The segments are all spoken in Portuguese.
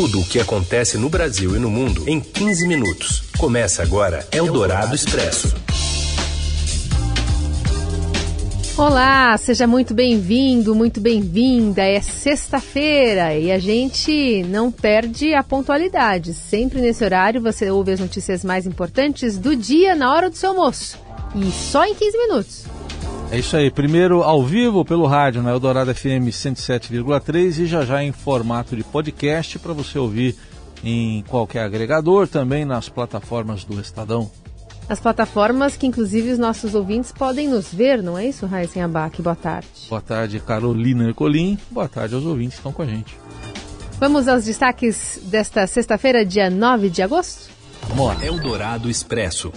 Tudo o que acontece no Brasil e no mundo em 15 minutos. Começa agora Eldorado Expresso. Olá, seja muito bem-vindo, muito bem-vinda. É sexta-feira e a gente não perde a pontualidade. Sempre nesse horário você ouve as notícias mais importantes do dia na hora do seu almoço. E só em 15 minutos. É isso aí. Primeiro ao vivo pelo rádio na Eldorado FM 107,3 e já já em formato de podcast para você ouvir em qualquer agregador, também nas plataformas do Estadão. As plataformas que, inclusive, os nossos ouvintes podem nos ver, não é isso, Raíssen Abac? Boa tarde. Boa tarde, Carolina Ercolim. Boa tarde aos ouvintes que estão com a gente. Vamos aos destaques desta sexta-feira, dia 9 de agosto? Vamos lá. Eldorado Expresso.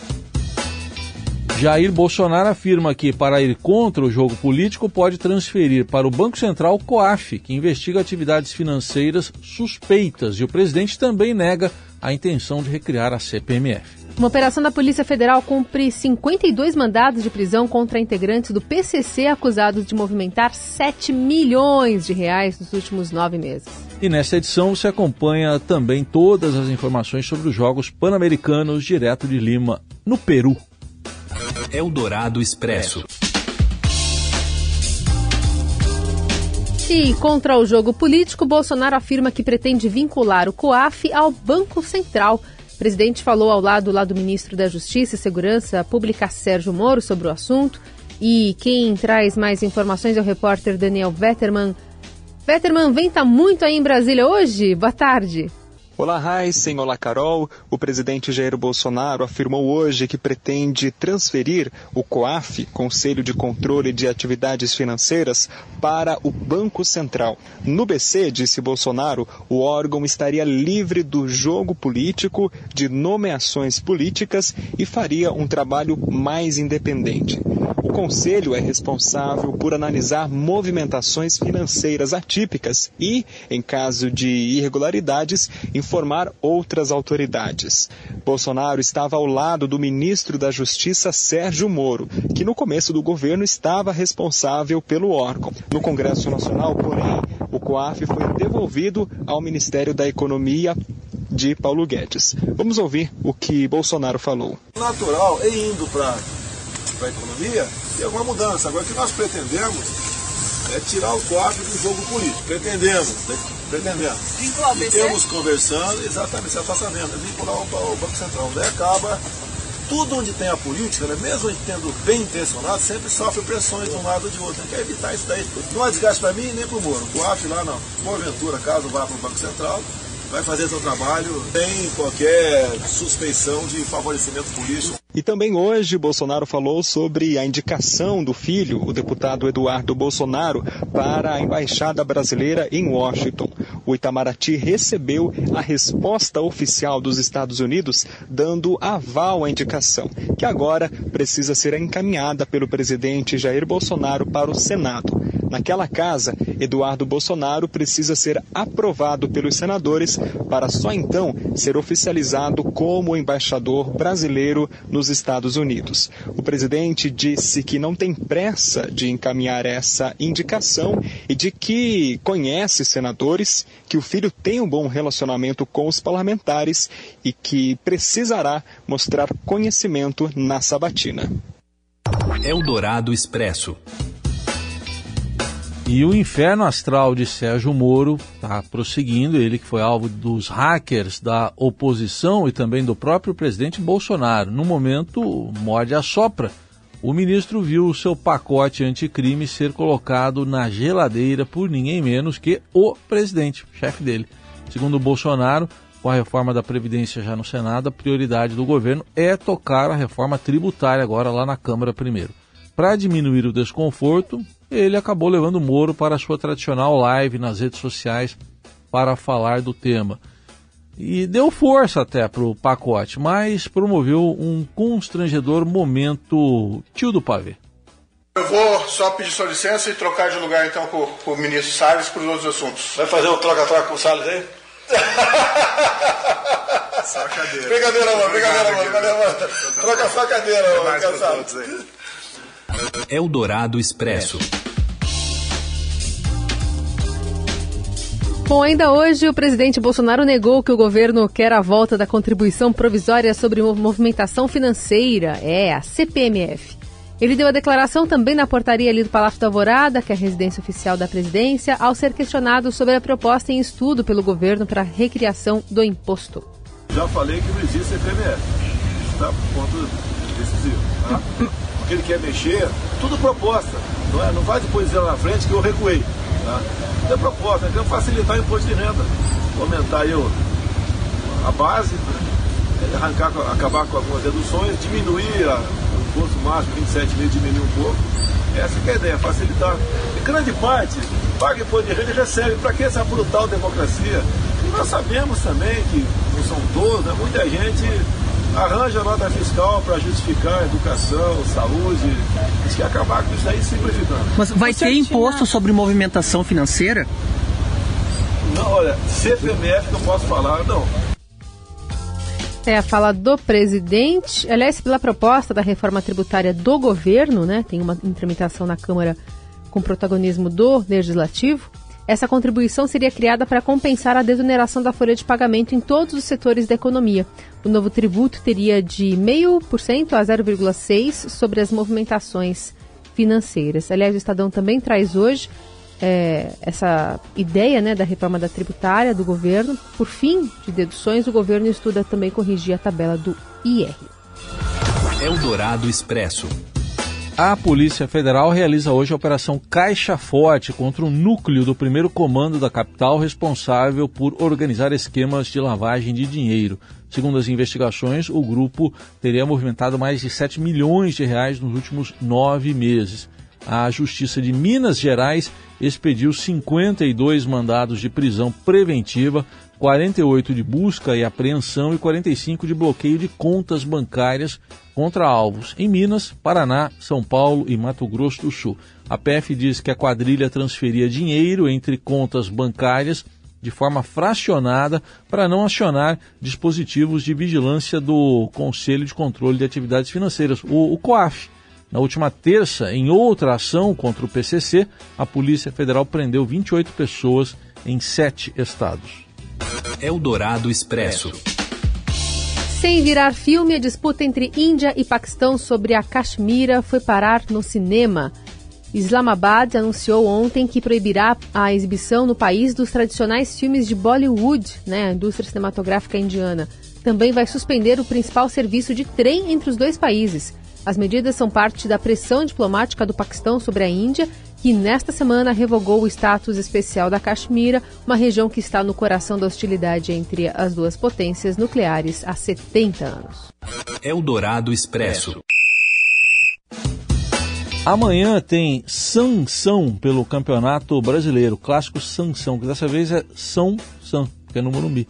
Jair Bolsonaro afirma que, para ir contra o jogo político, pode transferir para o Banco Central o COAF, que investiga atividades financeiras suspeitas, e o presidente também nega a intenção de recriar a CPMF. Uma operação da Polícia Federal cumpre 52 mandados de prisão contra integrantes do PCC acusados de movimentar 7 milhões de reais nos últimos nove meses. E nesta edição você acompanha também todas as informações sobre os Jogos Pan-Americanos direto de Lima, no Peru. Eldorado Expresso. E contra o jogo político, Bolsonaro afirma que pretende vincular o COAF ao Banco Central. O presidente falou ao lado lá do ministro da Justiça e Segurança Pública, Sérgio Moro, sobre o assunto. E quem traz mais informações é o repórter Daniel Vetterman. Vetterman, venta muito aí em Brasília hoje? Boa tarde. Olá, Heisen. Olá, Carol. O presidente Jair Bolsonaro afirmou hoje que pretende transferir o COAF, Conselho de Controle de Atividades Financeiras, para o Banco Central. No BC, disse Bolsonaro, o órgão estaria livre do jogo político, de nomeações políticas e faria um trabalho mais independente. O Conselho é responsável por analisar movimentações financeiras atípicas e, em caso de irregularidades, informar outras autoridades. Bolsonaro estava ao lado do ministro da Justiça, Sérgio Moro, que no começo do governo estava responsável pelo órgão. No Congresso Nacional, porém, o COAF foi devolvido ao Ministério da Economia de Paulo Guedes. Vamos ouvir o que Bolsonaro falou. Natural é indo para a economia e alguma mudança. Agora, o que nós pretendemos é tirar o COAF do jogo político. Pretendemos, né? pretendemos. E temos conversando, exatamente, esse afastamento, vincular ao Banco Central. Daí acaba, tudo onde tem a política, né, mesmo tendo bem intencionado, sempre sofre pressões de um lado ou de outro. Quer evitar isso daí. Não é desgaste para mim nem para o Moro. O COAF lá não. Porventura, caso vá para o Banco Central, vai fazer seu trabalho sem qualquer suspeição de favorecimento político. E também hoje Bolsonaro falou sobre a indicação do filho, o deputado Eduardo Bolsonaro, para a embaixada brasileira em Washington. O Itamaraty recebeu a resposta oficial dos Estados Unidos dando aval à indicação, que agora precisa ser encaminhada pelo presidente Jair Bolsonaro para o Senado. Naquela casa, Eduardo Bolsonaro precisa ser aprovado pelos senadores para só então ser oficializado como embaixador brasileiro nos Estados Unidos. O presidente disse que não tem pressa de encaminhar essa indicação e de que conhece senadores, que o filho tem um bom relacionamento com os parlamentares e que precisará mostrar conhecimento na sabatina. Eldorado Expresso. E o inferno astral de Sérgio Moro está prosseguindo, ele que foi alvo dos hackers da oposição e também do próprio presidente Bolsonaro. No momento, morde a sopra. O ministro viu o seu pacote anticrime ser colocado na geladeira por ninguém menos que o presidente, chefe dele. Segundo Bolsonaro, com a reforma da Previdência já no Senado, a prioridade do governo é tocar a reforma tributária agora lá na Câmara primeiro. Para diminuir o desconforto, ele acabou levando o Moro para a sua tradicional live nas redes sociais para falar do tema. E deu força até para o pacote, mas promoveu um constrangedor momento tio do pavê. Eu vou só pedir sua licença e trocar de lugar então com, com o ministro Salles para os outros assuntos. Vai fazer um troca-troca com o Salles aí? Só cadeira. Brincadeira, mano, brincadeira, mano, brincadeira, mano. Troca só a cadeira, mano, cansado. Eldorado Expresso. Bom, ainda hoje o presidente Bolsonaro negou que o governo quer a volta da contribuição provisória sobre movimentação financeira, é a CPMF. Ele deu a declaração também na portaria ali do Palácio da Alvorada, que é a residência oficial da presidência, ao ser questionado sobre a proposta em estudo pelo governo para a recriação do imposto. Já falei que não existe CPMF. Está por ponto decisivo. Tá? Porque ele quer mexer, tudo proposta. Não, é? não vai depois dizer lá na frente que eu recuei. Tá? É proposta, então facilitar o imposto de renda. Aumentar aí o, a base, né? arrancar, acabar com algumas reduções, diminuir a, imposto máximo 27 mil diminuir um pouco. Essa é a ideia, facilitar. Em grande parte, paga imposto de renda e recebe. Para que essa brutal democracia? E nós sabemos também que, não são todos, né, muita gente arranja nota fiscal para justificar educação, saúde. A gente quer acabar com isso aí simplificando. Mas vai Você ter imposto sobre movimentação financeira? Não, olha, CPMF não posso falar, não. É a fala do presidente. Aliás, pela proposta da reforma tributária do governo, né? Tem uma tramitação na Câmara com protagonismo do Legislativo. Essa contribuição seria criada para compensar a desoneração da folha de pagamento em todos os setores da economia. O novo tributo teria de 0,5% a 0,6% sobre as movimentações financeiras. Aliás, o Estadão também traz hoje é, essa ideia né, da reforma da tributária do governo. Por fim de deduções, o governo estuda também corrigir a tabela do IR. Eldorado Expresso. A Polícia Federal realiza hoje a Operação Caixa Forte contra o núcleo do primeiro comando da capital responsável por organizar esquemas de lavagem de dinheiro. Segundo as investigações, o grupo teria movimentado mais de 7 milhões de reais nos últimos nove meses a Justiça de Minas Gerais expediu 52 mandados de prisão preventiva, 48 de busca e apreensão e 45 de bloqueio de contas bancárias contra alvos em Minas, Paraná, São Paulo e Mato Grosso do Sul. A PF diz que a quadrilha transferia dinheiro entre contas bancárias de forma fracionada para não acionar dispositivos de vigilância do Conselho de Controle de Atividades Financeiras, o, o COAF. Na última terça, em outra ação contra o PCC, a Polícia Federal prendeu 28 pessoas em sete estados. Eldorado Expresso. Sem virar filme, a disputa entre Índia e Paquistão sobre a Caxemira foi parar no cinema. Islamabad anunciou ontem que proibirá a exibição no país dos tradicionais filmes de Bollywood, né, a indústria cinematográfica indiana. Também vai suspender o principal serviço de trem entre os dois países. As medidas são parte da pressão diplomática do Paquistão sobre a Índia, que nesta semana revogou o status especial da Caxemira, uma região que está no coração da hostilidade entre as duas potências nucleares há 70 anos. Eldorado Expresso. Amanhã tem sanção pelo Campeonato Brasileiro, clássico sanção, que dessa vez é São São, que é no Morumbi.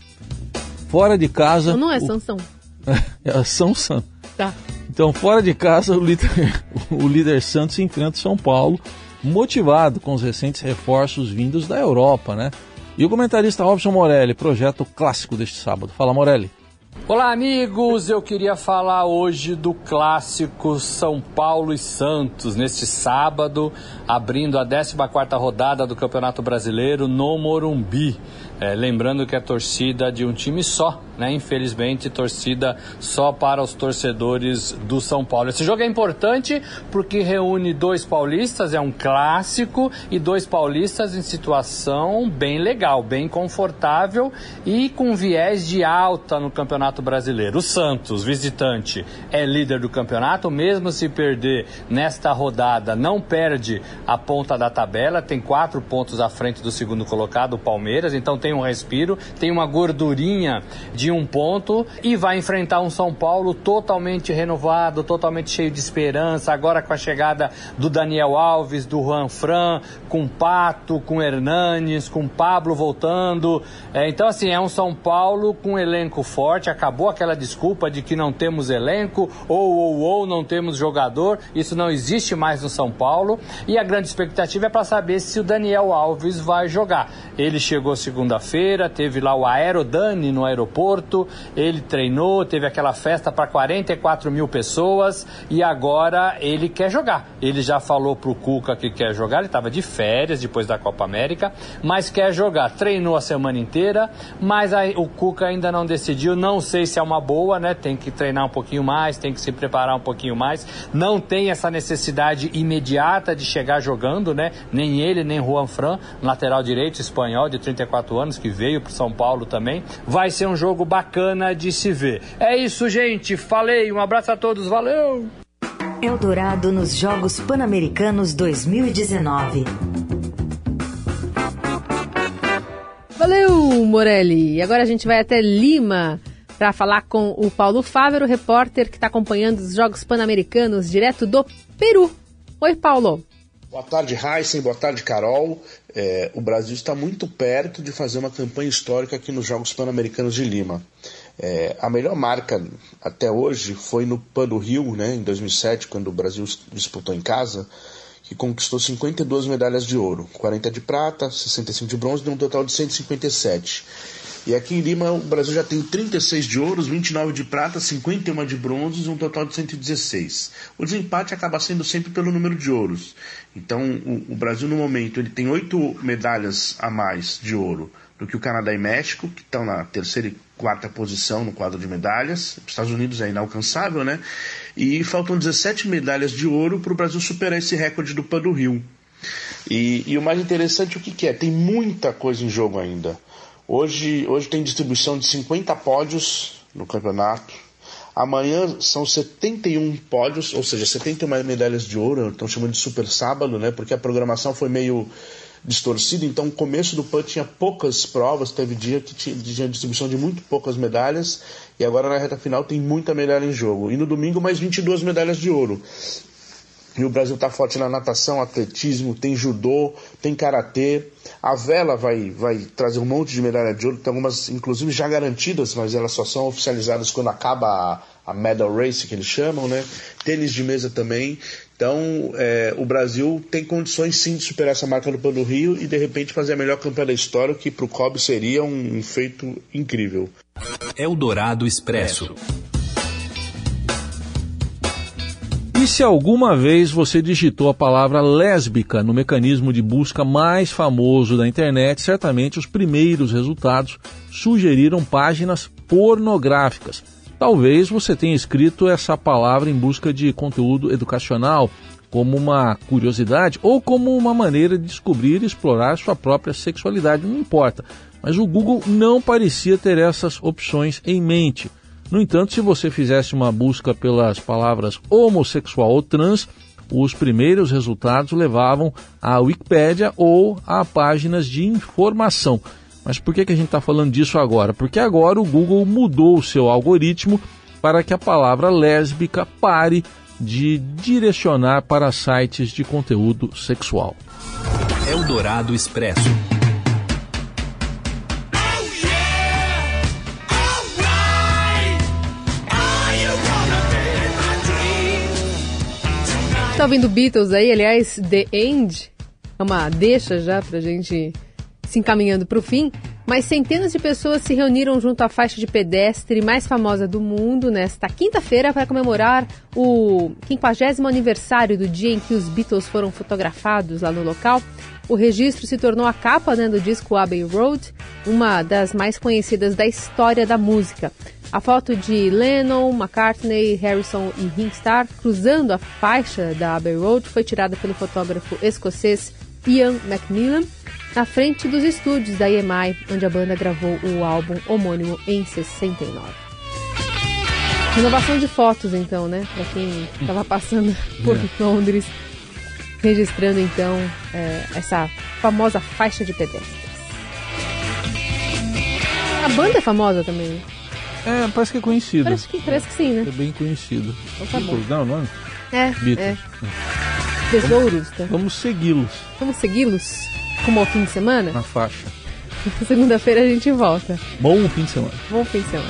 Fora de casa. Não, não é o... Sansão. é São São. Tá. Então, fora de casa, o líder, o líder Santos enfrenta São Paulo, motivado com os recentes reforços vindos da Europa, né? E o comentarista Robson Morelli projeta o clássico deste sábado. Fala, Morelli. Olá, amigos! Eu queria falar hoje do clássico São Paulo e Santos, neste sábado, abrindo a 14 rodada do Campeonato Brasileiro no Morumbi. É, lembrando que é torcida de um time só, né? Infelizmente, torcida só para os torcedores do São Paulo. Esse jogo é importante porque reúne dois paulistas, é um clássico, e dois paulistas em situação bem legal, bem confortável e com viés de alta no Campeonato Brasileiro. O Santos, visitante, é líder do campeonato, mesmo se perder nesta rodada, não perde a ponta da tabela, tem quatro pontos à frente do segundo colocado, o Palmeiras, então tem tem um respiro, tem uma gordurinha de um ponto e vai enfrentar um São Paulo totalmente renovado, totalmente cheio de esperança. Agora com a chegada do Daniel Alves, do Juan Fran, com Pato, com Hernanes, com Pablo voltando. É, então, assim, é um São Paulo com um elenco forte. Acabou aquela desculpa de que não temos elenco ou, ou, ou não temos jogador. Isso não existe mais no São Paulo. E a grande expectativa é para saber se o Daniel Alves vai jogar. Ele chegou segunda segunda-feira, teve lá o Aerodane no aeroporto, ele treinou, teve aquela festa para 44 mil pessoas e agora ele quer jogar. Ele já falou pro Cuca que quer jogar, ele estava de férias depois da Copa América, mas quer jogar. Treinou a semana inteira, mas aí, o Cuca ainda não decidiu, não sei se é uma boa, né? Tem que treinar um pouquinho mais, tem que se preparar um pouquinho mais. Não tem essa necessidade imediata de chegar jogando, né? Nem ele, nem Juan Fran, lateral direito espanhol de 34 anos, que veio para São Paulo também. Vai ser um jogo bacana de se ver. É isso, gente. Falei. Um abraço a todos. Valeu! Eldorado nos Jogos Pan-Americanos 2019. Valeu, Morelli. Agora a gente vai até Lima para falar com o Paulo Fávero, repórter que está acompanhando os Jogos Pan-Americanos direto do Peru. Oi, Paulo. Boa tarde, Heisen. Boa tarde, Carol. É, o Brasil está muito perto de fazer uma campanha histórica aqui nos Jogos Pan-Americanos de Lima. É, a melhor marca até hoje foi no Pan do Rio, né, em 2007, quando o Brasil disputou em casa, que conquistou 52 medalhas de ouro, 40 de prata, 65 de bronze, deu um total de 157. E aqui em Lima o Brasil já tem 36 de ouros, 29 de prata, 51 de bronzes, um total de 116. O desempate acaba sendo sempre pelo número de ouros. Então o, o Brasil no momento ele tem oito medalhas a mais de ouro do que o Canadá e México, que estão na terceira e quarta posição no quadro de medalhas. Os Estados Unidos é inalcançável, né? E faltam 17 medalhas de ouro para o Brasil superar esse recorde do Pan do Rio. E, e o mais interessante o que, que é? Tem muita coisa em jogo ainda. Hoje, hoje tem distribuição de 50 pódios no campeonato. Amanhã são 71 pódios, ou seja, 71 medalhas de ouro, estão chamando de super sábado, né? Porque a programação foi meio distorcida, então o começo do PAN tinha poucas provas, teve dia que tinha, tinha distribuição de muito poucas medalhas, e agora na reta final tem muita medalha em jogo. E no domingo mais 22 medalhas de ouro. E o Brasil está forte na natação, atletismo, tem judô, tem karatê. A vela vai, vai trazer um monte de medalha de ouro, tem algumas inclusive já garantidas, mas elas só são oficializadas quando acaba a, a medal race que eles chamam, né? Tênis de mesa também. Então, é, o Brasil tem condições sim de superar essa marca do Pan do Rio e de repente fazer a melhor campanha da história, que para o Kobe seria um, feito incrível. Eldorado Expresso. E se alguma vez você digitou a palavra lésbica no mecanismo de busca mais famoso da internet, certamente os primeiros resultados sugeriram páginas pornográficas. Talvez você tenha escrito essa palavra em busca de conteúdo educacional, como uma curiosidade ou como uma maneira de descobrir e explorar sua própria sexualidade, não importa. Mas o Google não parecia ter essas opções em mente. No entanto, se você fizesse uma busca pelas palavras homossexual ou trans, os primeiros resultados levavam à Wikipédia ou a páginas de informação. Mas por que, que a gente está falando disso agora? Porque agora o Google mudou o seu algoritmo para que a palavra lésbica pare de direcionar para sites de conteúdo sexual. Eldorado Expresso. Tá ouvindo Beatles aí? Aliás, The End é uma deixa já pra gente se encaminhando para o fim, mas centenas de pessoas se reuniram junto à faixa de pedestre mais famosa do mundo nesta quinta-feira para comemorar o 50 aniversário do dia em que os Beatles foram fotografados lá no local. O registro se tornou a capa né, do disco Abbey Road, uma das mais conhecidas da história da música. A foto de Lennon, McCartney, Harrison e Ringo Starr cruzando a faixa da Abbey Road foi tirada pelo fotógrafo escocês Ian McMillan na frente dos estúdios da EMI, onde a banda gravou o álbum homônimo em 69. Renovação de fotos, então, né? Para quem estava passando por é. Londres, registrando então é, essa famosa faixa de pedestres. A banda é famosa também, né? É, parece que é conhecido. Parece que, parece que sim, né? É bem conhecido. Então tá bom. Não, não é? Beatles. É. Tesouros, tá? Vamos segui-los. Vamos segui-los? Como ao fim de semana? Na faixa. Segunda-feira a gente volta. Bom fim de semana. Bom fim de semana.